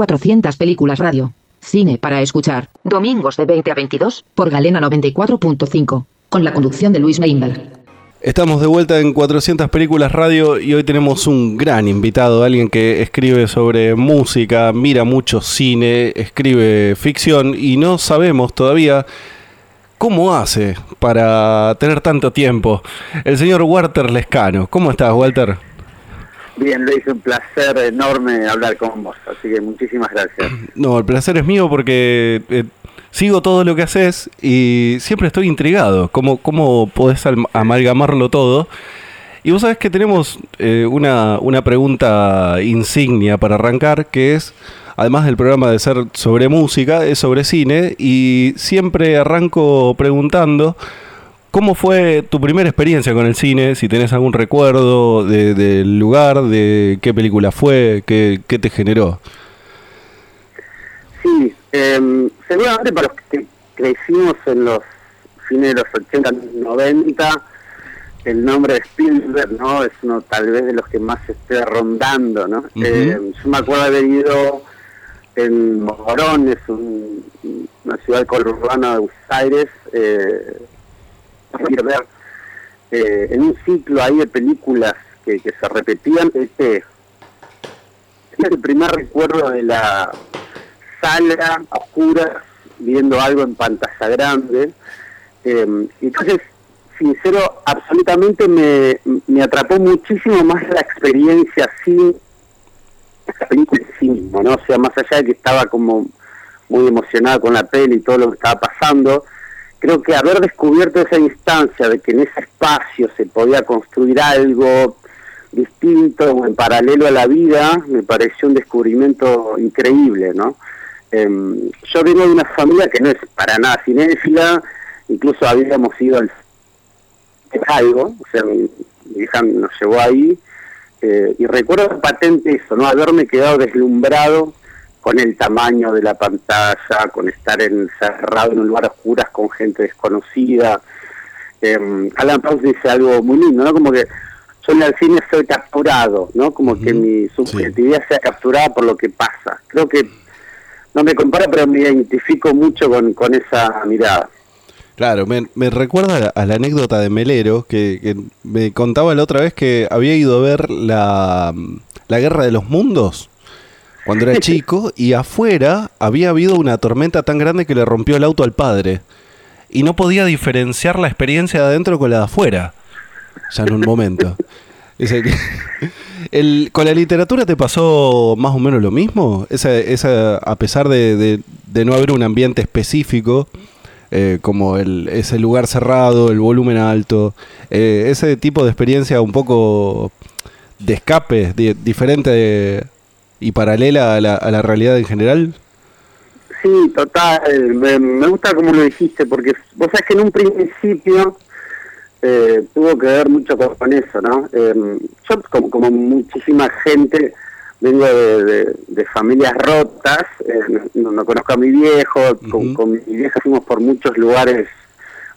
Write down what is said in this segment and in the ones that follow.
400 películas radio. Cine para escuchar. Domingos de 20 a 22 por Galena 94.5. Con la conducción de Luis Meinberg. Estamos de vuelta en 400 películas radio y hoy tenemos un gran invitado, alguien que escribe sobre música, mira mucho cine, escribe ficción y no sabemos todavía cómo hace para tener tanto tiempo. El señor Walter Lescano. ¿Cómo estás, Walter? Bien, Luis, un placer enorme hablar con vos, así que muchísimas gracias. No, el placer es mío porque eh, sigo todo lo que haces y siempre estoy intrigado. ¿Cómo, cómo podés amalgamarlo todo? Y vos sabés que tenemos eh, una, una pregunta insignia para arrancar, que es, además del programa de ser sobre música, es sobre cine, y siempre arranco preguntando ¿Cómo fue tu primera experiencia con el cine? Si tenés algún recuerdo del lugar, de qué película fue, qué, te generó. Sí, em, seguramente para los que crecimos en los cines de los 80, 90, el nombre de Spielberg, ¿no? Es uno tal vez de los que más esté rondando, ¿no? Em, yo me acuerdo haber ido en Morón, es una ciudad conurbana de Buenos Aires, eh, ver eh, en un ciclo ahí de películas que, se repetían, este es el primer recuerdo de la sala oscura viendo algo en pantalla grande. Eh, entonces, sincero, absolutamente me, me atrapó muchísimo más la experiencia sin la película en sí mismo, ¿no? O sea, más allá de que estaba como muy emocionada con la peli y todo lo que estaba pasando, creo que haber descubierto esa instancia de que en ese espacio se podía construir algo distinto o en paralelo a la vida, me pareció un descubrimiento increíble, ¿no? Em, yo vengo de una familia que no es para nada cinéfila, incluso habíamos ido al algo, o sea, mi, hija nos llevó ahí, eh, y recuerdo patente eso, ¿no? Haberme quedado deslumbrado con el tamaño de la pantalla, con estar encerrado en un lugar oscuras con gente desconocida. Eh, Alan Paus dice algo muy lindo, ¿no? Como que yo en el cine soy capturado, ¿no? Como que mi subjetividad sea capturada por lo que pasa. Creo que no me compara, pero me identifico mucho con, con esa mirada. Claro, me, me recuerda a la, anécdota de Melero, que, que, me contaba la otra vez que había ido a ver la, la Guerra de los Mundos cuando era chico y afuera había habido una tormenta tan grande que le rompió el auto al padre y no podía diferenciar la experiencia de adentro con la de afuera, ya en un momento. el, ¿Con la literatura te pasó más o menos lo mismo? Esa, esa, a pesar de, de, no haber un ambiente específico, eh, como el, ese lugar cerrado, el volumen alto, eh, ese tipo de experiencia un poco de escape, diferente de, y paralela a la, a la realidad en general? Sí, total. Me, gusta como lo dijiste, porque vos sabés que en un principio eh, tuvo que ver mucho con, eso, ¿no? Eh, yo, como, como muchísima gente, vengo de, de, familias rotas, eh, no, conozco a mi viejo, con, con, mi vieja fuimos por muchos lugares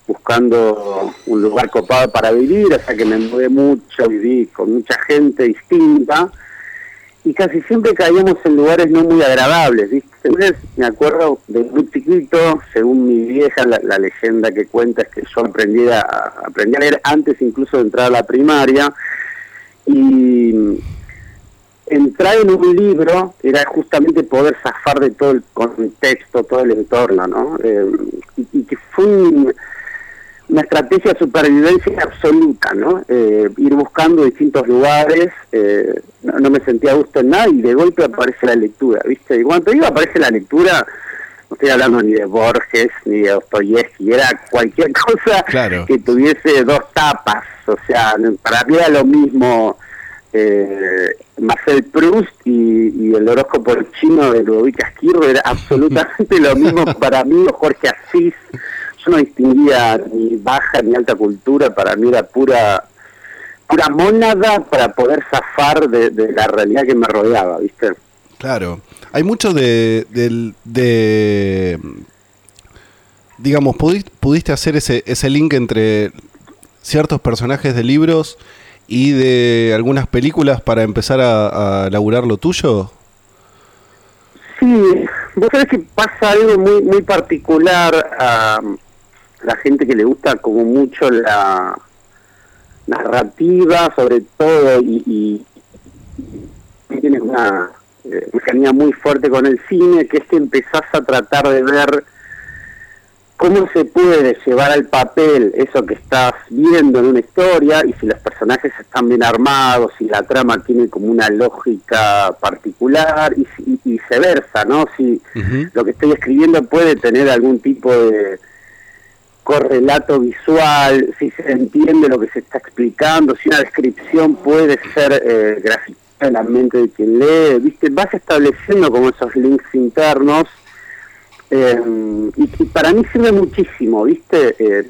buscando un lugar copado para vivir, o sea que me mudé mucho, viví con mucha gente distinta y casi siempre caíamos en lugares no muy agradables, ¿viste? Me acuerdo de muy chiquito, según mi vieja, la, leyenda que cuenta es que yo aprendí a, aprendí a leer antes incluso de entrar a la primaria, y entrar en un libro era justamente poder zafar de todo el contexto, todo el entorno, ¿no? Eh, y, y, que fue un una estrategia de supervivencia absoluta, ¿no? Eh, ir buscando distintos lugares, eh, no, me sentía a gusto en nada y de golpe aparece la lectura, ¿viste? Y cuando iba aparece la lectura, no estoy hablando ni de Borges ni de Dostoyevsky, era cualquier cosa que tuviese dos tapas, o sea, para mí era lo mismo eh, Marcel Proust y, el horóscopo chino de Ludovic Esquirro, era absolutamente lo mismo para mí, Jorge Asís, yo no distinguía ni baja ni alta cultura, para mí era pura pura mónada para poder zafar de, la realidad que me rodeaba, ¿viste? Claro, hay mucho de, de, digamos, pudiste, hacer ese, ese link entre ciertos personajes de libros y de algunas películas para empezar a, a laburar lo tuyo? Sí, vos sabés que pasa algo muy muy particular a la gente que le gusta como mucho la narrativa, sobre todo, y, y tienes una eh, muy fuerte con el cine, que es que empezás a tratar de ver cómo se puede llevar al papel eso que estás viendo en una historia y si los personajes están bien armados, si la trama tiene como una lógica particular y, viceversa, ¿no? Si lo que estoy escribiendo puede tener algún tipo de correlato visual, si se entiende lo que se está explicando, si una descripción puede ser eh, gráfica en la mente de quien lee, ¿viste? Vas estableciendo como esos links internos eh, y, para mí sirve muchísimo, ¿viste? Eh,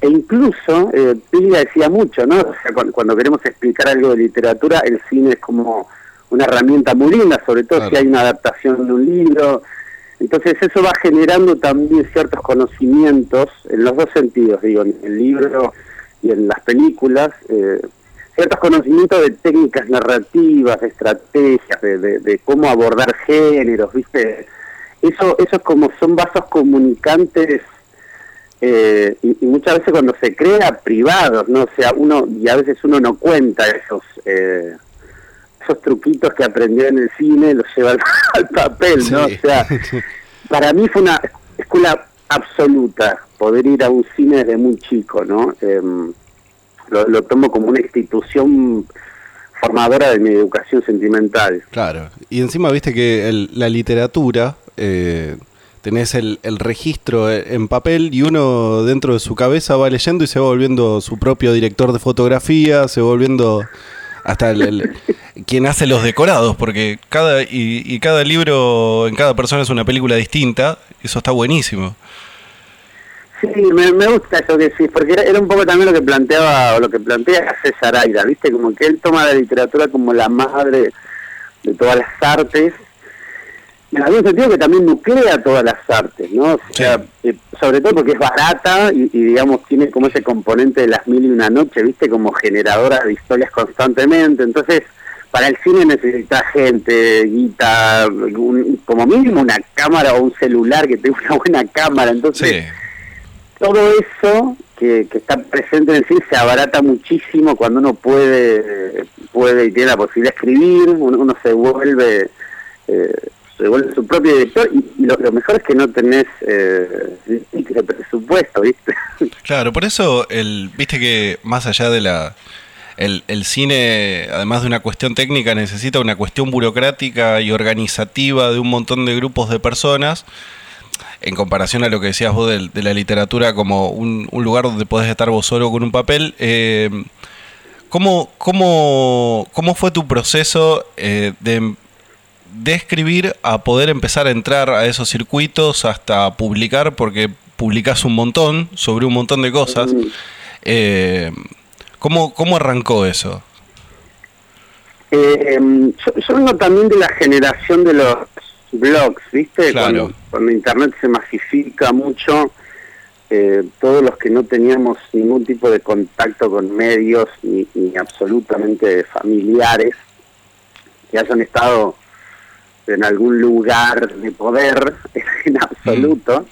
e incluso, eh, decía mucho, ¿no? O sea, cuando, queremos explicar algo de literatura, el cine es como una herramienta muy linda, sobre todo si hay una adaptación de un libro. Entonces eso va generando también ciertos conocimientos, en los dos sentidos, digo, en el libro y en las películas, eh, ciertos conocimientos de técnicas narrativas, de estrategias, de, cómo abordar géneros, ¿viste? eso, eso es como son vasos comunicantes eh, y, muchas veces cuando se crea privados, ¿no? O sea, uno, y a veces uno no cuenta esos, eh, esos truquitos que aprendió en el cine, los lleva al, papel, ¿no? O sea, para mí fue una escuela absoluta poder ir a un cine desde muy chico, ¿no? Em, lo, tomo como una institución formadora de mi educación sentimental. Claro, y encima viste que la literatura eh, tenés el, registro en papel y uno dentro de su cabeza va leyendo y se va volviendo su propio director de fotografía, se va volviendo hasta el, quien hace los decorados, porque cada y, cada libro en cada persona es una película distinta, eso está buenísimo. Sí, me, gusta eso que sí, porque era, un poco también lo que planteaba, lo que plantea César Aira, ¿viste? Como que él toma la literatura como la madre de todas las artes en algún sentido que también nuclea todas las artes, ¿no? O sea, eh, sobre todo porque es barata y, digamos tiene como ese componente de las mil y una noche, ¿viste? Como generadora de historias constantemente. Entonces, para el cine necesita gente, guita, como mínimo una cámara o un celular que tenga una buena cámara. Entonces, todo eso que, está presente en el cine se abarata muchísimo cuando uno puede, puede y tiene la posibilidad de escribir, uno, se vuelve... Eh, se vuelve su propio director y, lo, mejor es que no tenés eh, presupuesto, ¿viste? Claro, por eso, el, viste que más allá de la... El, el, cine, además de una cuestión técnica, necesita una cuestión burocrática y organizativa de un montón de grupos de personas, en comparación a lo que decías vos de, la literatura como un, lugar donde podés estar vos solo con un papel. Eh, ¿cómo, cómo, cómo, fue tu proceso eh, de de escribir a poder empezar a entrar a esos circuitos hasta publicar, porque publicas un montón sobre un montón de cosas. Eh, ¿cómo, arrancó eso? Eh, yo, vengo también de la generación de los blogs, ¿viste? Cuando, Internet se masifica mucho, eh, todos los que no teníamos ningún tipo de contacto con medios ni, ni absolutamente familiares, que hayan estado en algún lugar de poder en absoluto.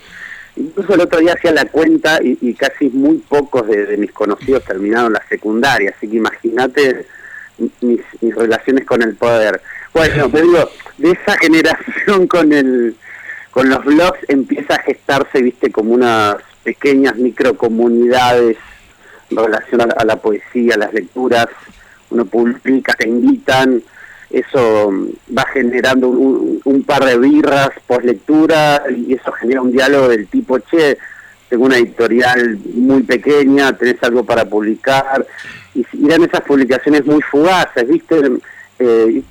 Incluso el otro día hacía la cuenta y, casi muy pocos de, mis conocidos terminaron la secundaria, así que imagínate mis, relaciones con el poder. Bueno, te digo, de esa generación con el con los blogs empieza a gestarse, viste, como unas pequeñas microcomunidades en relación a, la poesía, a las lecturas, uno publica, te invitan, eso va generando un, par de birras post lectura y eso genera un diálogo del tipo, che, tengo una editorial muy pequeña, tenés algo para publicar, y eran esas publicaciones muy fugaces, ¿viste? Eh,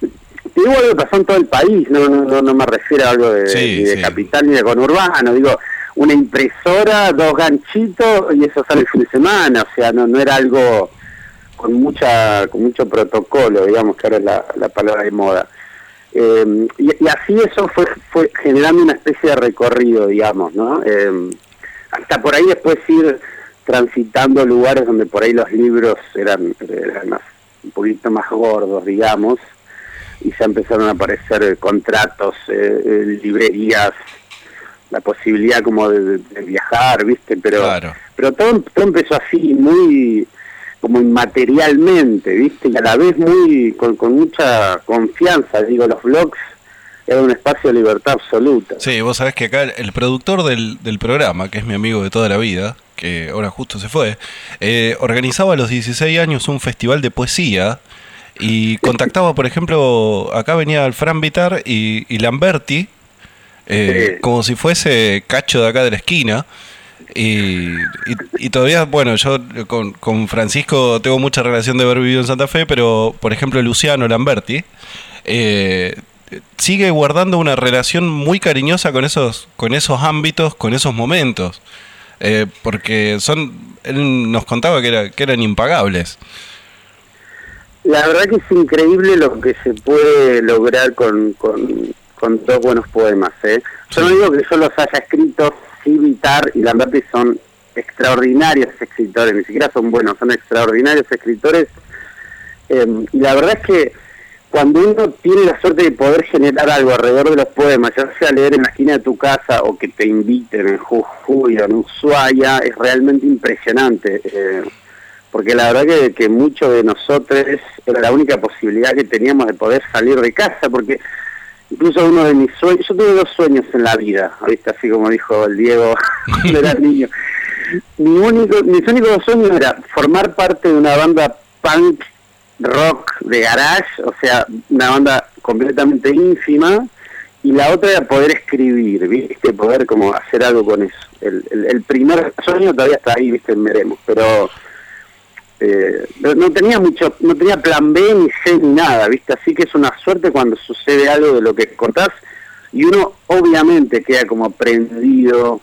te digo algo que pasó en todo el país, no no, no, me refiero a algo de, capital ni de conurbano, digo, una impresora, dos ganchitos y eso sale el fin de semana, o sea, no, no era algo con mucha con mucho protocolo, digamos que ahora es la, palabra de moda. Eh, y, así eso fue, fue generando una especie de recorrido, digamos, ¿no? Eh, hasta por ahí después ir transitando lugares donde por ahí los libros eran, más, un poquito más gordos, digamos. y ya empezaron a aparecer contratos, eh, librerías, la posibilidad como de, viajar, ¿viste? Pero, pero todo, todo empezó así, muy como inmaterialmente, ¿viste? Y a la vez muy con, con mucha confianza, digo, los blogs era un espacio de libertad absoluta. Sí, vos sabés que acá el productor del, del programa, que es mi amigo de toda la vida, que ahora justo se fue, eh, organizaba a los 16 años un festival de poesía y contactaba, por ejemplo, acá venía el Fran Vitar y, Lamberti, eh, como si fuese cacho de acá de la esquina. Y, y, todavía, bueno, yo con, con, Francisco tengo mucha relación de haber vivido en Santa Fe, pero por ejemplo Luciano Lamberti eh, sigue guardando una relación muy cariñosa con esos, con esos ámbitos, con esos momentos. Eh, porque son, él nos contaba que, era, que eran impagables. La verdad que es increíble lo que se puede lograr con, con, con dos buenos poemas. ¿eh? Yo no digo que yo los haya escrito, sí, Vitar y Lamberti son extraordinarios escritores, ni siquiera son buenos, son extraordinarios escritores. Eh, y la verdad es que cuando uno tiene la suerte de poder generar algo alrededor de los poemas, ya sea leer en la esquina de tu casa o que te inviten en Jujuy o en Ushuaia, es realmente impresionante. Eh, porque la verdad que, que muchos de nosotros era la única posibilidad que teníamos de poder salir de casa, porque incluso uno de mis sueños, yo tuve dos sueños en la vida, ¿viste? así como dijo el Diego cuando era niño. Mi único, mis únicos dos sueños era formar parte de una banda punk rock de garage, o sea, una banda completamente ínfima, y la otra era poder escribir, ¿viste? Poder como hacer algo con eso. El, el, primer sueño todavía está ahí, ¿viste? Veremos, pero eh, no tenía mucho, no tenía plan B ni C ni nada, ¿viste? Así que es una suerte cuando sucede algo de lo que contás y uno obviamente queda como prendido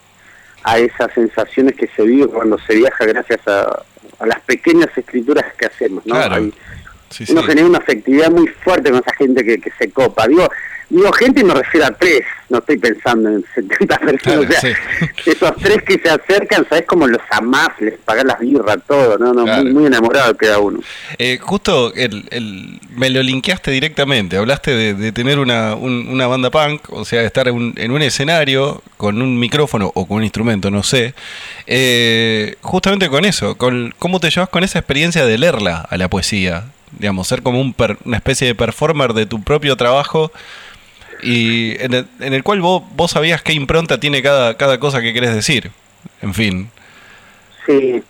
a esas sensaciones que se vive cuando se viaja gracias a, las pequeñas escrituras que hacemos, ¿no? Uno genera una afectividad muy fuerte con esa gente que, que se copa. Digo, Digo gente y me refiero a tres, no estoy pensando en 70 personas. o sea, esos tres que se acercan, ¿sabes cómo los amás? Les pagas las birras, todo, ¿no? no muy, muy, enamorado queda uno. Eh, justo el, el, me lo linkeaste directamente, hablaste de, tener una, una, banda punk, o sea, de estar en un, escenario con un micrófono o con un instrumento, no sé. Eh, justamente con eso, con cómo te llevas con esa experiencia de leerla a la poesía, digamos, ser como un una especie de performer de tu propio trabajo y en el, en el cual vos, vos sabías qué impronta tiene cada, cada cosa que querés decir. En fin. Sí,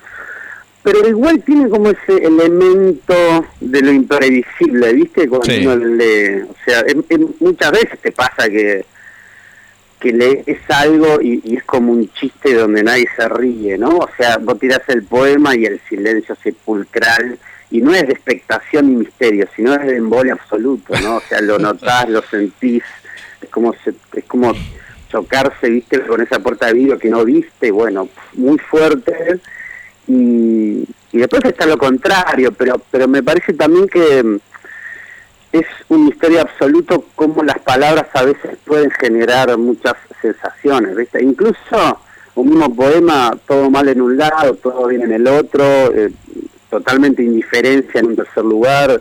pero igual tiene como ese elemento de lo imprevisible, ¿viste? Cuando uno lee, o sea, muchas veces te pasa que que lees algo y, y, es como un chiste donde nadie se ríe, ¿no? O sea, vos tirás el poema y el silencio sepulcral y no es de expectación ni misterio, sino es de embole absoluto, ¿no? O sea, lo notás, lo sentís, es como es como chocarse, viste, con esa puerta de vidrio que no viste, bueno, muy fuerte, y, y después está lo contrario, pero, pero me parece también que mm, es un misterio absoluto cómo las palabras a veces pueden generar muchas sensaciones, ¿viste? Incluso un mismo poema, todo mal en un lado, todo bien en el otro, eh, totalmente indiferencia en un tercer lugar.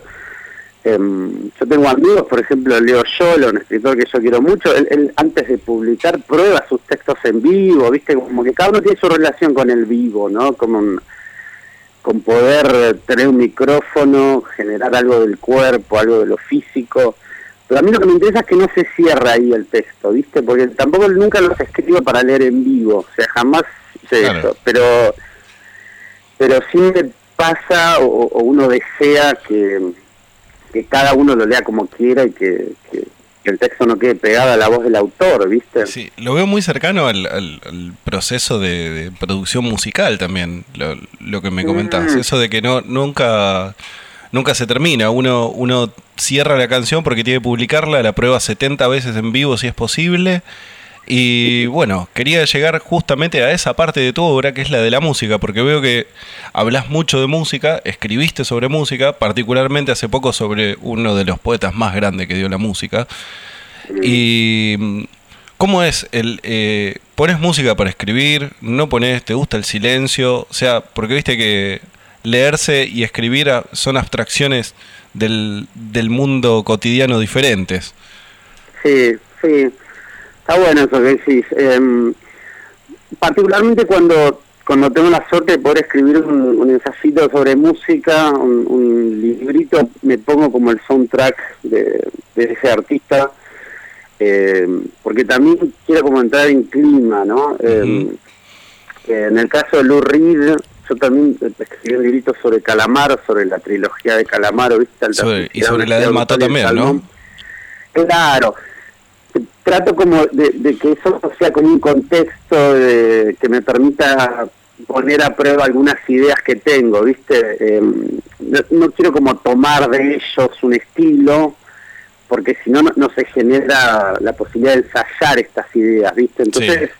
Em, yo tengo amigos, por ejemplo, Leo Yolo, un escritor que yo quiero mucho, él, antes de publicar prueba sus textos en vivo, viste, como que cada uno tiene su relación con el vivo, ¿no? Como con poder tener un micrófono, generar algo del cuerpo, algo de lo físico. Pero a mí lo que me interesa es que no se cierra ahí el texto, ¿viste? Porque tampoco nunca los escribo para leer en vivo, o sea, jamás hice eso. Pero, pero sí me pasa o, uno desea que, que, cada uno lo lea como quiera y que, el texto no quede pegado a la voz del autor, ¿viste? Sí, lo veo muy cercano al, proceso de, producción musical también, lo, que me comentabas, mm. eso de que no nunca nunca se termina, uno uno cierra la canción porque tiene que publicarla, la prueba 70 veces en vivo si es posible y bueno, quería llegar justamente a esa parte de tu obra, que es la de la música, porque veo que hablas mucho de música, escribiste sobre música, particularmente hace poco sobre uno de los poetas más grandes que dio la música. Y ¿cómo es el... Eh, ¿Pones música para escribir? ¿No pones? ¿Te gusta el silencio? O sea, porque viste que leerse y escribir son abstracciones del, del mundo cotidiano diferentes. Sí, sí. Está bueno eso que decís. Em, particularmente cuando cuando tengo la suerte de poder escribir un, un ensayito sobre música, un, librito, me pongo como el soundtrack de, ese artista, eh, porque también quiero como entrar en clima, ¿no? Eh, en el caso de Lou Reed, yo también escribí un librito sobre Calamar, sobre la trilogía de Calamar, ¿viste? y sobre la del Mató también, ¿no? Claro, trato como de, que eso sea como un contexto que me permita poner a prueba algunas ideas que tengo, ¿viste? Em, no, quiero como tomar de ellos un estilo, porque si no, no se genera la posibilidad de ensayar estas ideas, ¿viste? Entonces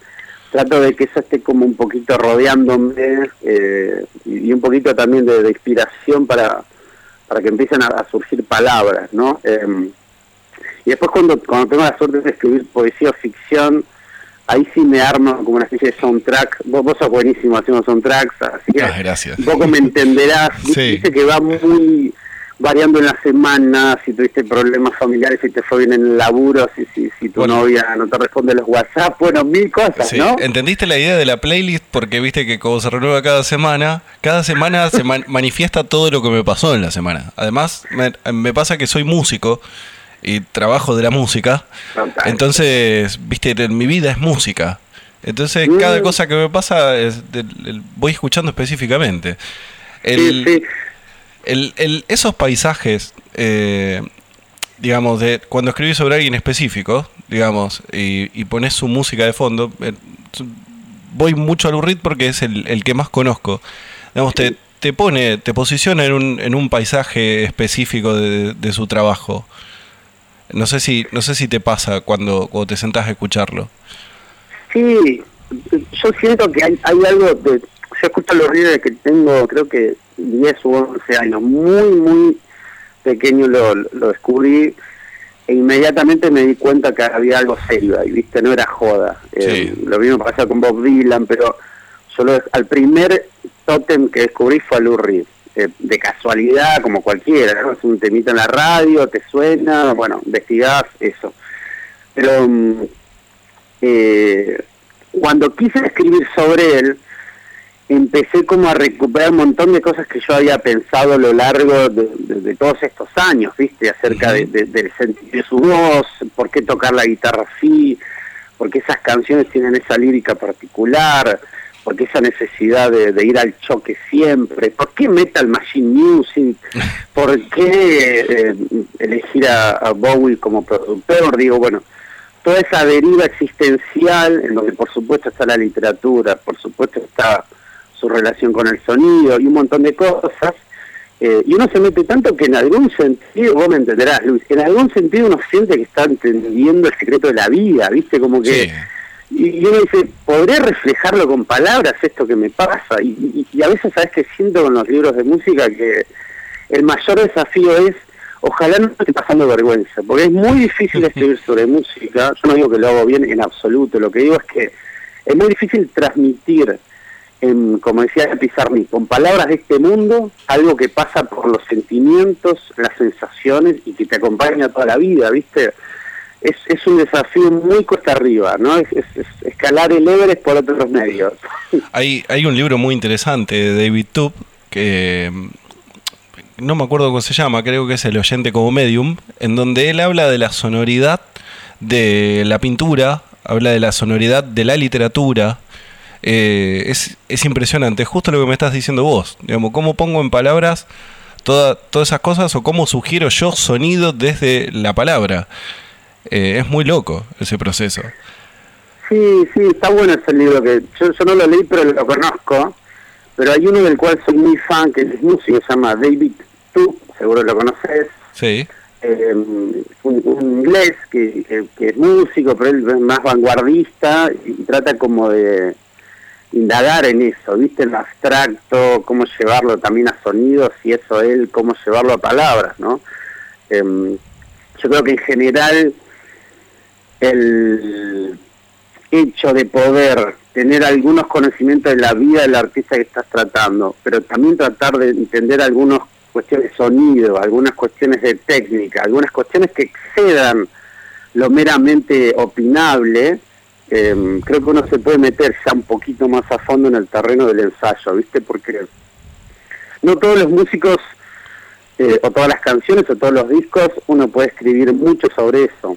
trato de que eso esté como un poquito rodeándome eh, y un poquito también de, inspiración para, para que empiecen a, surgir palabras, ¿no? Em, y después cuando, cuando tengo la suerte de escribir poesía o ficción, ahí sí me armo como una especie de soundtrack. Vos, vos sos buenísimo haciendo soundtracks, así que ah, gracias. un poco me entenderás. Dice que va muy variando en la semana, si tuviste problemas familiares, si te fue bien en el laburo, si, si, si tu novia no te responde los WhatsApp, bueno, mil cosas, sí. ¿no? ¿Entendiste la idea de la playlist? Porque viste que como se renueva cada semana, cada semana se manifiesta todo lo que me pasó en la semana. Además, me, me pasa que soy músico y trabajo de la música. Entonces, viste, mi vida es música. Entonces, cada mm. cosa que me pasa es voy escuchando específicamente. El, El, esos paisajes, eh, digamos, de cuando escribís sobre alguien específico, digamos, y, y pones su música de fondo, eh, voy mucho al Urrit porque es el, que más conozco. Digamos, te, te pone, te posiciona en un, en un paisaje específico de, de su trabajo. No sé si, no sé si te pasa cuando, cuando te sentás a escucharlo. Sí, yo siento que hay, hay algo de... Yo escucho los ríos que tengo, creo que 10 u 11 años, muy, muy pequeño lo, lo descubrí e inmediatamente me di cuenta que había algo serio ahí, ¿viste? No era joda. Eh, lo mismo pasa con Bob Dylan, pero solo al primer tótem que descubrí fue a Lou Reed. Eh, de casualidad, como cualquiera, ¿no? Es un temita en la radio, te suena, bueno, investigás eso. Pero mm, eh, cuando quise escribir sobre él, empecé como a recuperar un montón de cosas que yo había pensado a lo largo de, todos estos años, ¿viste? Acerca de, del sentido de su voz, por qué tocar la guitarra así, por qué esas canciones tienen esa lírica particular, ¿Por qué esa necesidad de, ir al choque siempre? ¿Por qué Metal Machine Music? ¿Por qué eh, elegir a, Bowie como productor? Digo, bueno, toda esa deriva existencial, en donde por supuesto está la literatura, por supuesto está su relación con el sonido y un montón de cosas, eh, y uno se mete tanto que en algún sentido, vos me entenderás, Luis, en algún sentido uno siente que está entendiendo el secreto de la vida, ¿viste? Como que... Y, uno dice, ¿podré reflejarlo con palabras esto que me pasa? Y, a veces, ¿sabes que Siento con los libros de música que el mayor desafío es, ojalá no esté pasando vergüenza, porque es muy difícil escribir sobre música. Yo no digo que lo hago bien en absoluto, lo que digo es que es muy difícil transmitir, en, como decía Pizarni, con palabras de este mundo, algo que pasa por los sentimientos, las sensaciones y que te acompaña toda la vida, ¿viste? Es, es un desafío muy cuesta arriba, ¿no? Es, escalar el Everest por otros medios. Hay, hay un libro muy interesante de David Tubb que no me acuerdo cómo se llama, creo que es El oyente como medium, en donde él habla de la sonoridad de la pintura, habla de la sonoridad de la literatura. Eh, es, es, impresionante, justo lo que me estás diciendo vos, digamos, cómo pongo en palabras toda, todas esas cosas o cómo sugiero yo sonido desde la palabra. Eh, es muy loco ese proceso. Sí, sí, está bueno ese libro que yo, no lo leí pero lo conozco, pero hay uno del cual soy muy fan que es músico, se llama David Tu, seguro lo conoces. Sí. Em, un, inglés que, es músico, pero él es más vanguardista y trata como de indagar en eso, ¿viste? En lo abstracto, cómo llevarlo también a sonidos y eso él, cómo llevarlo a palabras, ¿no? Em, yo creo que en general el hecho de poder tener algunos conocimientos de la vida del artista que estás tratando, pero también tratar de entender algunos cuestiones de sonido, algunas cuestiones de técnica, algunas cuestiones que excedan lo meramente opinable, em, creo que uno se puede meter ya un poquito más a fondo en el terreno del ensayo, ¿viste? Porque no todos los músicos, eh, o todas las canciones, o todos los discos, uno puede escribir mucho sobre eso.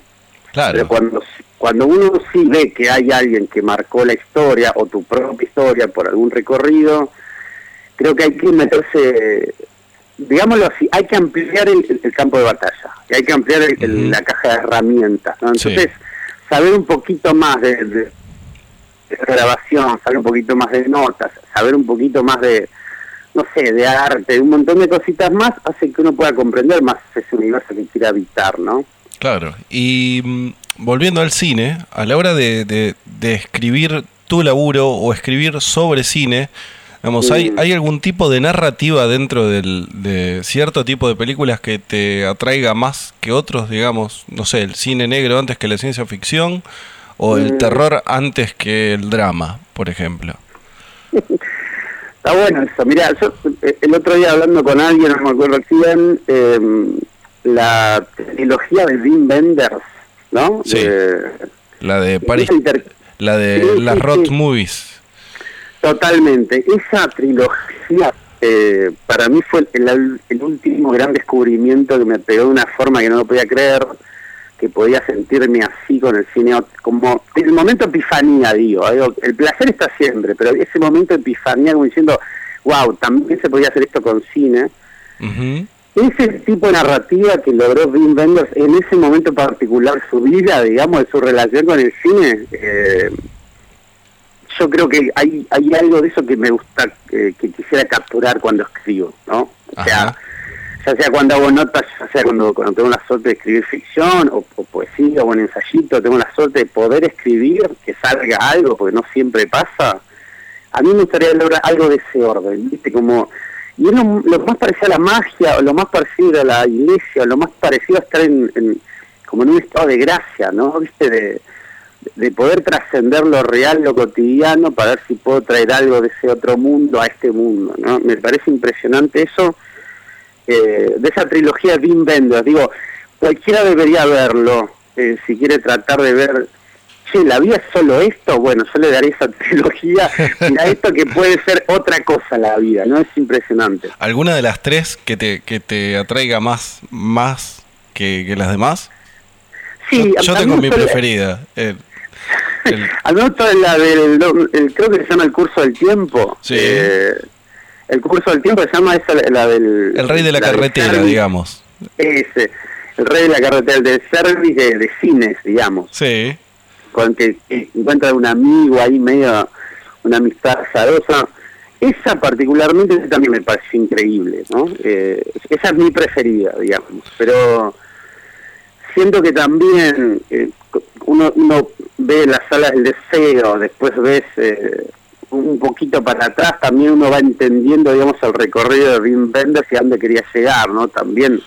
Claro. Pero cuando, cuando uno sí ve que hay alguien que marcó la historia, o tu propia historia por algún recorrido, creo que hay que meterse, digámoslo así, hay que ampliar el, el campo de batalla, y hay que ampliar el- la caja de herramientas. ¿no? Sí. Entonces, saber un poquito más de, de- de grabación, saber un poquito más de notas, saber un poquito más de, no sé, de arte, un montón de cositas más, hace que uno pueda comprender más ese universo que quiere habitar, ¿no? Claro. Y mm, volviendo al cine, a la hora de, de- de escribir tu laburo o escribir sobre cine, digamos, ¿hay, Mm. ¿hay algún tipo de narrativa dentro del, de cierto tipo de películas que te atraiga más que otros, digamos, no sé, el cine negro antes que la ciencia ficción o el Mm. terror antes que el drama, por ejemplo? Está bueno eso. Mira, yo eh, el otro día hablando con alguien, no me acuerdo quién, eh, la trilogía de Wim Wenders, ¿no? Sí. De- La de inter- la de Sí, las sí, sí. Movies. Totalmente. Esa trilogía eh, para mí fue el, el último gran descubrimiento que me pegó de una forma que no lo podía creer, que podía sentirme así con el cine, como el momento epifanía, digo, digo, el placer está siempre, pero ese momento epifanía como diciendo, wow, también se podía hacer esto con cine. Ujú. Ese tipo de narrativa que logró Wim Wenders en ese momento particular, su vida, digamos, de su relación con el cine, eh, yo creo que hay, hay algo de eso que me gusta, eh, que quisiera capturar cuando escribo, ¿no? O sea, Ajá. ya sea cuando hago notas, ya sea cuando, cuando tengo la suerte de escribir ficción, o, o poesía, o un ensayito, tengo la suerte de poder escribir, que salga algo, porque no siempre pasa, a mí me gustaría lograr algo de ese orden, ¿viste? Como, y es lo, más parecido a la magia, o lo más parecido a la iglesia, o lo más parecido a estar en, como en un estado de gracia, ¿no? ¿Viste? De, de poder trascender lo real, lo cotidiano, para ver si puedo traer algo de ese otro mundo a este mundo, ¿no? Me parece impresionante eso, eh, de esa trilogía de Wim. Digo, cualquiera debería verlo, eh, si quiere tratar de ver, che, la vida es solo esto, bueno, yo le daría esa trilogía, mira esto que puede ser otra cosa la vida, ¿no? Es impresionante. ¿Alguna de las tres que te, que te atraiga más, más que, que las demás? Sí, yo tengo mi preferida. el- A mí me gusta la del, el- creo que se llama el curso del tiempo. Sí. Eh, el curso del tiempo se llama esa, la, del... el rey de la carretera, digamos. Ese, el rey de la carretera, el del service de, de cines, digamos. Sí. Con que, encuentra un amigo ahí medio, una amistad azarosa. Esa particularmente también me parece increíble, ¿no? Eh, esa es mi preferida, digamos. Pero siento que también eh, uno, uno ve la sala del deseo, después ves eh, un poquito para atrás, también uno va entendiendo, digamos, el recorrido de Wim Wenders y a dónde quería llegar, ¿no? También.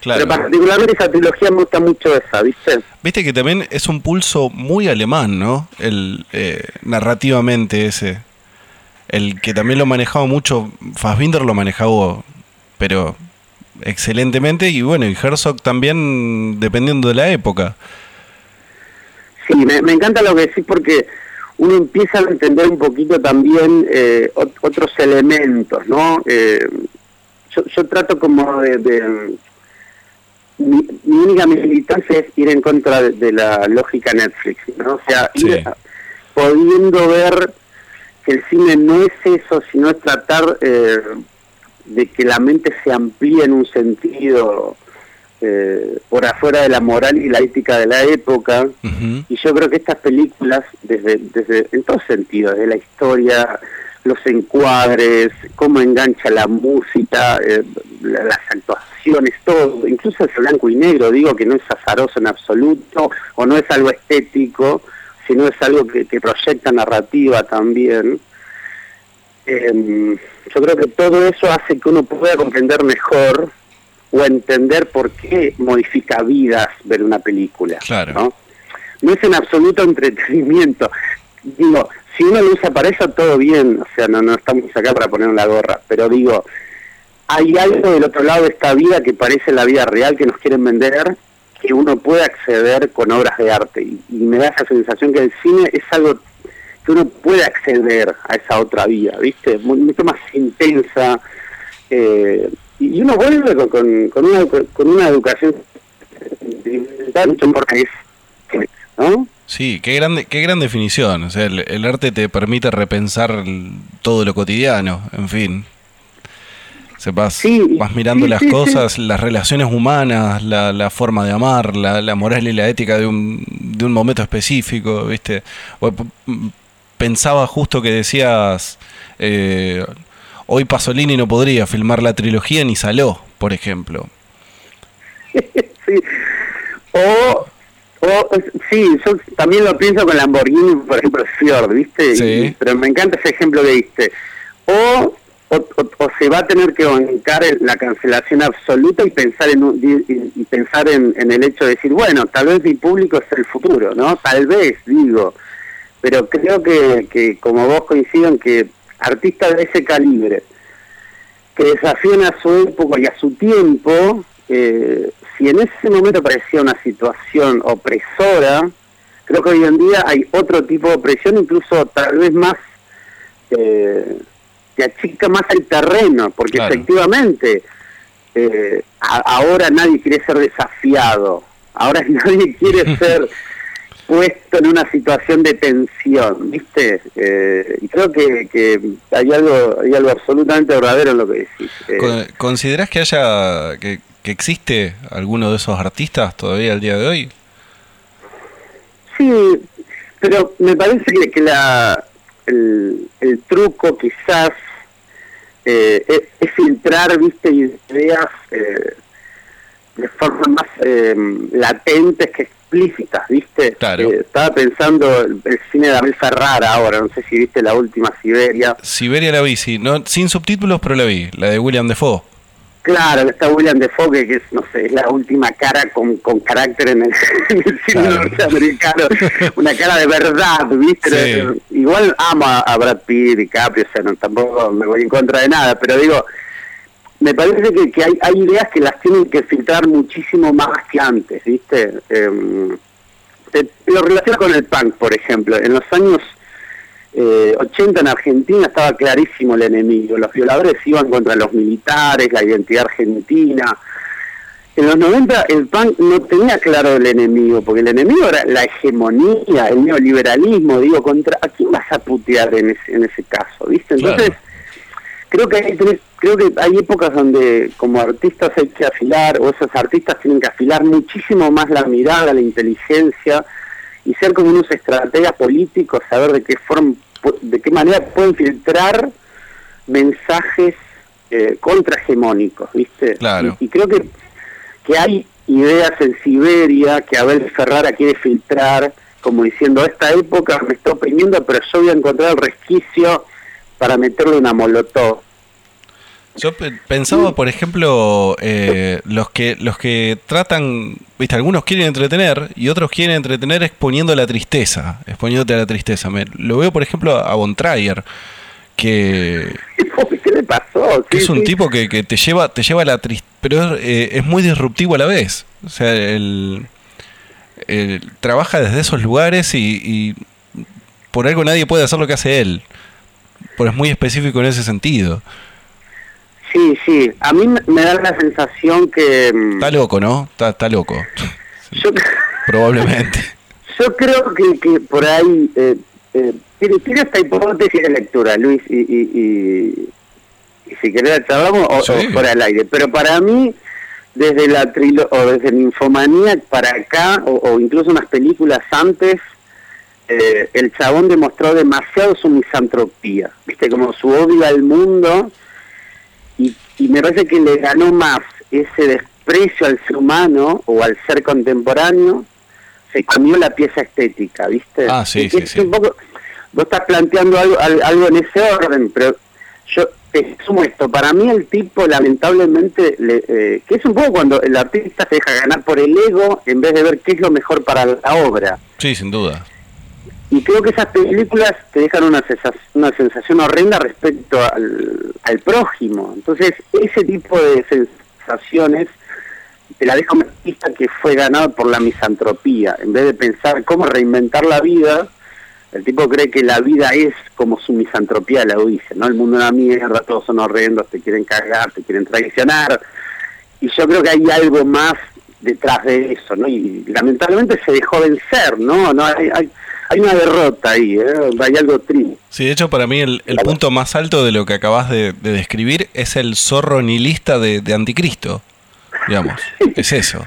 Claro. Pero particularmente esa trilogía me gusta mucho esa, ¿viste? Viste que también es un pulso muy alemán, ¿no? El eh, narrativamente ese. El que también lo manejaba mucho, Fassbinder lo manejaba, pero excelentemente, y bueno, y Herzog también dependiendo de la época. Sí, me, me encanta lo que decís porque uno empieza a entender un poquito también eh, ot- otros elementos, ¿no? Eh, yo, yo trato como de... de- mi, mi única militancia es ir en contra de, de la lógica Netflix, ¿no? O sea, ir a- pudiendo ver que el cine no es eso, sino es tratar eh, de que la mente se amplíe en un sentido eh, por afuera de la moral y la ética de la época. Y yo creo que estas películas, desde, desde en todo sentido, desde la historia, los encuadres, cómo engancha la música, eh, la- las actuaciones, todo, incluso el blanco y negro, digo que no es azaroso en absoluto, o no es algo estético, sino es algo que, que proyecta narrativa también. Eh, yo creo que todo eso hace que uno pueda comprender mejor o entender por qué modifica vidas ver una película. Claro. ¿no? no es en absoluto entretenimiento. Digo, si usa para eso, todo bien, o sea, no, estamos acá para poner la gorra, pero digo, hay algo del otro lado de esta vida que parece la vida real que nos quieren vender, que uno puede acceder con obras de arte. Y, me da esa sensación que el cine es algo que uno puede acceder a esa otra vida, ¿viste? Mucho más intensa. Eh, y uno vuelve con, con, una, con una educación mucho ¿no? Sí, qué grande, qué gran definición. O sea, el, arte te permite repensar todo lo cotidiano, en fin. Se vas, vas mirando las cosas, las relaciones humanas, la, la forma de amar, la, la, moral y la ética de un, de un momento específico, ¿viste? Pensaba justo que decías, eh, hoy Pasolini no podría filmar la trilogía ni Saló, por ejemplo. sí. O o, sí, yo también lo pienso con Lamborghini, por ejemplo, Fjord, ¿viste? pero me encanta ese ejemplo que diste. O, o, se va a tener que bancar la cancelación absoluta y pensar en y, pensar en, el hecho de decir, bueno, tal vez mi público es el futuro, ¿no? Tal vez, digo. Pero creo que, que como vos coinciden que artistas de ese calibre, que desafían a su época y a su tiempo, eh, si en ese momento parecía una situación opresora, creo que hoy en día hay otro tipo de opresión, incluso tal vez más, eh, que achica más el terreno, porque efectivamente eh, ahora nadie quiere ser desafiado, ahora nadie quiere ser puesto en una situación de tensión, ¿viste? Eh, y creo que, que, hay algo hay algo absolutamente verdadero en lo que decís. Eh. ¿Considerás que haya que, existe alguno de esos artistas todavía al día de hoy? Sí, pero me parece que, la, el, truco quizás eh, es, filtrar, viste, ideas eh, de forma más eh, latentes que explícitas, ¿viste? Claro. estaba pensando el, cine de Abel Ferrara ahora, no sé si viste la última Siberia. Siberia la vi, sí, no, sin subtítulos, pero la vi, la de William Defoe. Claro, está William Defoe, que es, no sé, es la última cara con, con carácter en el, cine norteamericano, una cara de verdad, ¿viste? Igual amo a, Brad Pitt, DiCaprio, o sea, no, tampoco me voy en contra de nada, pero digo, me parece que, que hay, hay ideas que las tienen que filtrar muchísimo más que antes, ¿viste? Eh, lo relaciono con el punk, por ejemplo. En los años eh, 80 en Argentina estaba clarísimo el enemigo. Los violadores iban contra los militares, la identidad argentina. En los 90 el punk no tenía claro el enemigo, porque el enemigo era la hegemonía, el neoliberalismo. Digo, contra ¿a quién vas a putear en ese, en ese caso? ¿Viste? Entonces, creo que hay creo que hay épocas donde como artistas hay que afilar, o esos artistas tienen que afilar muchísimo más la mirada, la inteligencia y ser como unos estrategas políticos, saber de qué forma, de qué manera pueden filtrar mensajes eh, contrahegemónicos, ¿viste? Claro. Y, creo que, que hay ideas en Siberia que Abel Ferrara quiere filtrar, como diciendo, esta época me está oprimiendo, pero yo voy a encontrar el resquicio para meterle una molotov. Yo pensaba, por ejemplo, eh, los que los que tratan, viste, algunos quieren entretener y otros quieren entretener exponiendo la tristeza, exponiéndote a la tristeza. Me, lo veo, por ejemplo, a Von Trier, que ¿Qué le pasó? que es un tipo que, que, te lleva te lleva a la tristeza, pero es, eh, es, muy disruptivo a la vez. O sea, él, trabaja desde esos lugares y, y por algo nadie puede hacer lo que hace él. Porque es muy específico en ese sentido. Sí, sí. A mí me da la sensación que... Mm, está loco, ¿no? Está, está loco. Probablemente. Yo creo que, que por ahí... Eh, eh, tiene, esta hipótesis de lectura, Luis, y, y, y, si querés charlamos o, fuera del aire. Pero para mí, desde la trilo o desde Ninfomanía para acá, o, incluso unas películas antes, eh, el chabón demostró demasiado su misantropía, ¿viste? Como su odio al mundo y, me parece que le ganó más ese desprecio al ser humano o al ser contemporáneo, se comió la pieza estética, ¿viste? Ah, sí, sí, sí. vos estás planteando algo, algo en ese orden, pero yo te sumo esto. Para mí el tipo, lamentablemente, le, eh, que es un poco cuando el artista se deja ganar por el ego en vez de ver qué es lo mejor para la obra. Sí, sin duda. Y, creo que esas películas te dejan una, una sensación horrenda respecto al, al prójimo. Entonces, ese tipo de sensaciones te la deja un artista que fue ganado por la misantropía. En vez de pensar cómo reinventar la vida, el tipo cree que la vida es como su misantropía la dice, ¿no? El mundo es una mierda, todos son horrendos, te quieren cargar, te quieren traicionar. Y yo creo que hay algo más detrás de eso, ¿no? Y lamentablemente se dejó vencer, ¿no? no hay, hay, hay una derrota ahí, ¿eh? hay algo triste. Sí, de hecho para mí el, el punto más alto de lo que acabas de, de describir es el zorro nihilista de, de Anticristo, digamos, es eso.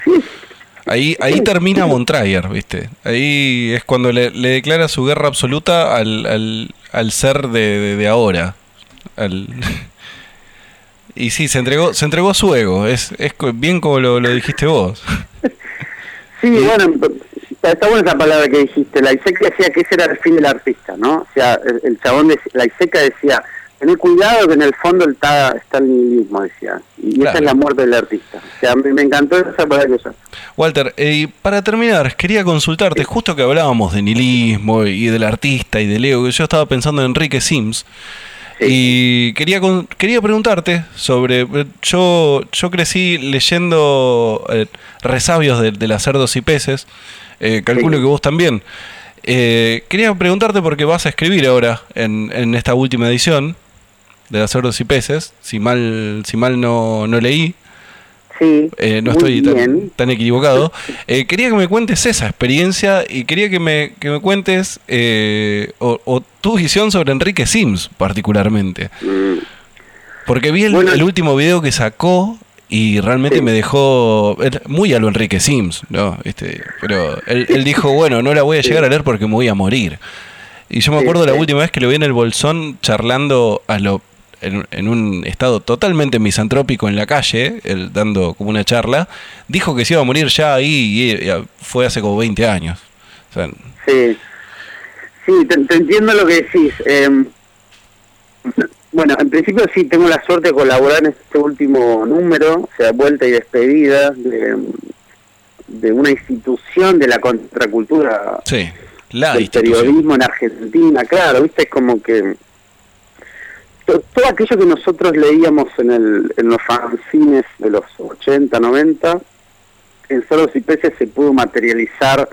Ahí, ahí termina Montrayer, ¿viste? Ahí es cuando le, le declara su guerra absoluta al, al, al ser de, de, ahora. Al... y sí, se entregó, se entregó a su ego, es, es bien como lo, lo dijiste vos. Sí, bueno, está buena esa palabra que dijiste. La Iseca decía que ese era el fin del artista, ¿no? O sea, el, el chabón, de, la Iseca decía, tener cuidado que en el fondo está, está el nihilismo, decía. Y claro. esa es la muerte del artista. O sea, me, me encantó esa palabra que usaste. Walter, eh, para terminar, quería consultarte, justo que hablábamos de nihilismo y del artista y del ego, yo estaba pensando en Enrique Sims. Sí. Y quería quería preguntarte sobre. Yo yo crecí leyendo eh, resabios de, de las cerdos y peces. Eh, calculo sí. que vos también. Eh, quería preguntarte porque vas a escribir ahora en, en esta última edición de las cerdos y peces. Si mal si mal no, no leí. Sí, eh, no estoy tan, tan, equivocado. Eh, quería que me cuentes esa experiencia y quería que me, que me cuentes eh, o, o, tu visión sobre Enrique Sims particularmente. Mm. Porque vi el, bueno, el, último video que sacó y realmente sí. me dejó muy a lo Enrique Sims, ¿no? Este, pero él, él, dijo, bueno, no la voy a llegar a leer porque me voy a morir. Y yo me acuerdo la última vez que lo vi en el Bolsón charlando a lo en, en, un estado totalmente misantrópico en la calle, él dando como una charla, dijo que se iba a morir ya ahí y, y fue hace como 20 años. O sea, sí, sí, te, te, entiendo lo que decís. Eh, bueno, en principio sí tengo la suerte de colaborar en este último número, o sea, vuelta y despedida de, de una institución de la contracultura sí, la del periodismo en Argentina, claro, viste, es como que todo aquello que nosotros leíamos en, el, en los fanzines de los 80, 90, en Solos y Peces se pudo materializar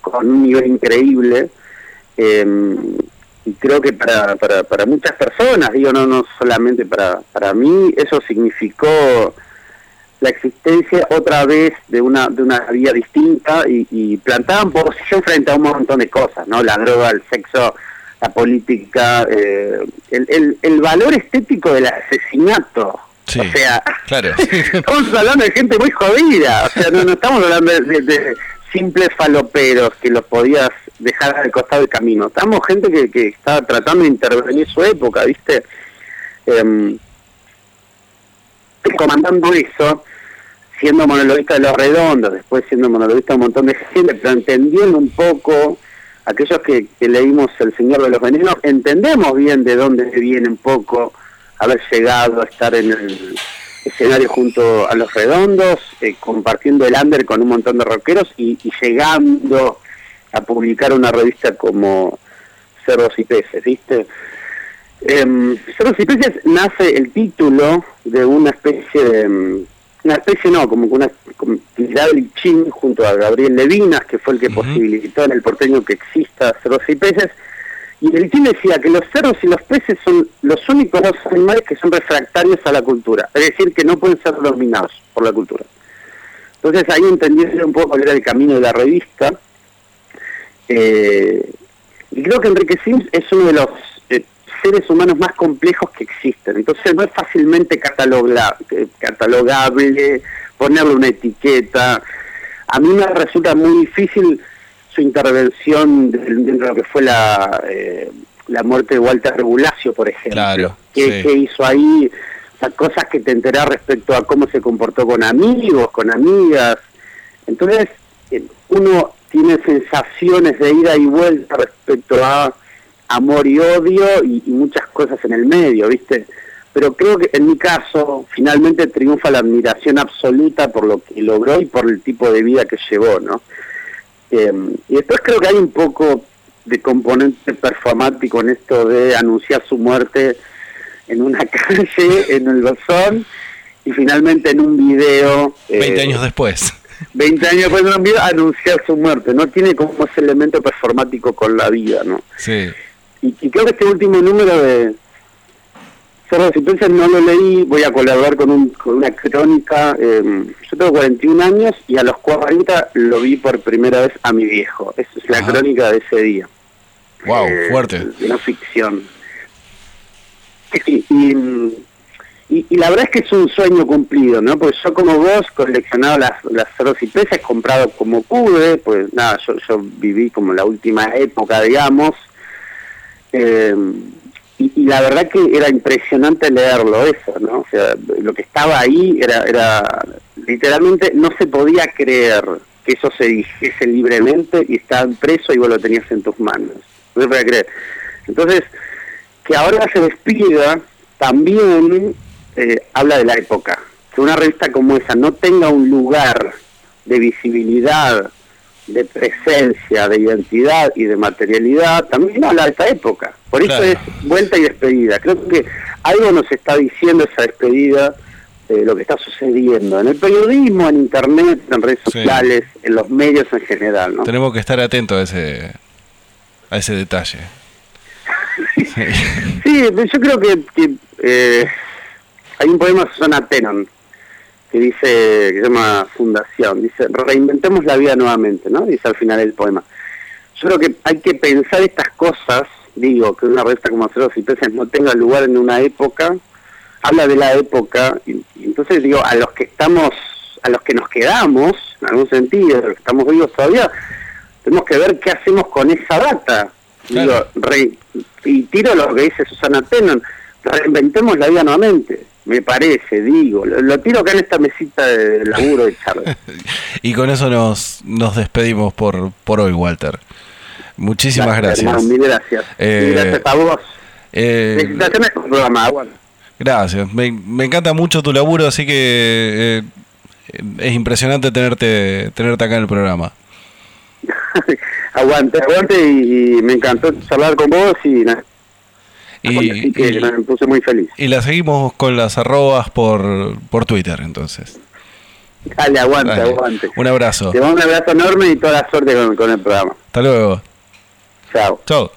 con un nivel increíble. Eh, y creo que para, para, para muchas personas, digo, no, no solamente para, para mí, eso significó la existencia otra vez de una de una vía distinta y, y plantaban posición frente a un montón de cosas, ¿no? La droga, el sexo, la política, eh, el, el, el, valor estético del asesinato. Sí, o sea, claro. estamos hablando de gente muy jodida, o sea, no, no estamos hablando de, de, de, simples faloperos que los podías dejar al costado del camino. Estamos gente que, que estaba tratando de intervenir su época, ¿viste? Eh, comandando eso, siendo monologuista de los redondos, después siendo monologuista de un montón de gente, pero entendiendo un poco aquellos que, que, leímos El Señor de los Venenos, entendemos bien de dónde viene un poco haber llegado a estar en el escenario junto a los redondos, eh, compartiendo el under con un montón de rockeros y, llegando a publicar una revista como Cerdos y Peces, ¿viste? Eh, Cerdos y Peces nace el título de una especie de una especie no, como una actividad Lichín junto a Gabriel Levinas, que fue el que uh -huh. posibilitó en el porteño que exista cerdos y peces, y el Lichín decía que los cerdos y los peces son los únicos dos animales que son refractarios a la cultura, es decir, que no pueden ser dominados por la cultura. Entonces ahí entendí un poco cuál era el camino de la revista, eh, y creo que Enrique Sims es uno de los eh, seres humanos más complejos que existen. Entonces no es fácilmente catalogable, ponerle una etiqueta. A mí me resulta muy difícil su intervención dentro de lo que fue la, eh, la muerte de Walter Regulacio, por ejemplo. Claro, ¿Qué, sí. ¿Qué, hizo ahí? O sea, cosas que te enterás respecto a cómo se comportó con amigos, con amigas. Entonces, eh, uno tiene sensaciones de ida y vuelta respecto a amor y odio y, y, muchas cosas en el medio, ¿viste? Pero creo que en mi caso finalmente triunfa la admiración absoluta por lo que logró y por el tipo de vida que llevó, ¿no? Eh, y después creo que hay un poco de componente performático en esto de anunciar su muerte en una calle, en el Bolsón, y finalmente en un video... 20 eh, años después. 20 años después de un video anunciar su muerte. No tiene como ese elemento performático con la vida, ¿no? Sí. Y, y creo que este último número de Cerro de no lo leí, voy a colaborar con, un, con una crónica. Eh, yo tengo 41 años y a los 40 lo vi por primera vez a mi viejo. Esa es la crónica de ese día. Wow, eh, fuerte. No ficción. Y, y, la verdad es que es un sueño cumplido, ¿no? Porque yo como vos coleccionado las, las y peces, comprado como pude, pues nada, yo, yo viví como la última época, digamos. Eh, y, la verdad que era impresionante leerlo eso, ¿no? O sea, lo que estaba ahí era, era literalmente no se podía creer que eso se dijese libremente y estaba preso y vos lo tenías en tus manos. No se podía creer. Entonces, que ahora se despida también eh, habla de la época. Que una revista como esa no tenga un lugar de visibilidad de presencia, de identidad y de materialidad, también habla de esta época. Por eso es vuelta y despedida. Creo que algo nos está diciendo esa despedida de lo que está sucediendo en el periodismo, en internet, en redes sociales, en los medios en general. ¿no? Tenemos que estar atentos a ese, a ese detalle. sí. yo creo que, eh, hay un poema de Susana Tenon que dice, que se llama Fundación, dice, reinventemos la vida nuevamente, ¿no? Dice al final del poema. Yo creo que hay que pensar estas cosas, digo, que una revista como Ceros y Peces no tenga lugar en una época, habla de la época, y, entonces digo, a los que estamos, a los que nos quedamos, en algún sentido, a los que estamos vivos todavía, tenemos que ver qué hacemos con esa data. Digo, y tiro lo que dice Susana Tenon, reinventemos la vida nuevamente me parece, digo. Lo, tiro acá en esta mesita de laburo de charla. y con eso nos, nos despedimos por, por hoy, Walter. Muchísimas gracias. mil gracias. Eh, gracias a vos. Eh, Felicitaciones por el programa, Gracias. Me, me, encanta mucho tu laburo, así que eh, es impresionante tenerte, tenerte acá en el programa. aguante, aguante y, me encantó charlar con vos y y, me puse muy feliz. Y la seguimos con las arrobas por, por Twitter, entonces. Dale, aguante, aguante. Un abrazo. Te mando un abrazo enorme y toda la suerte con, con el programa. Hasta luego. Chao. Chao.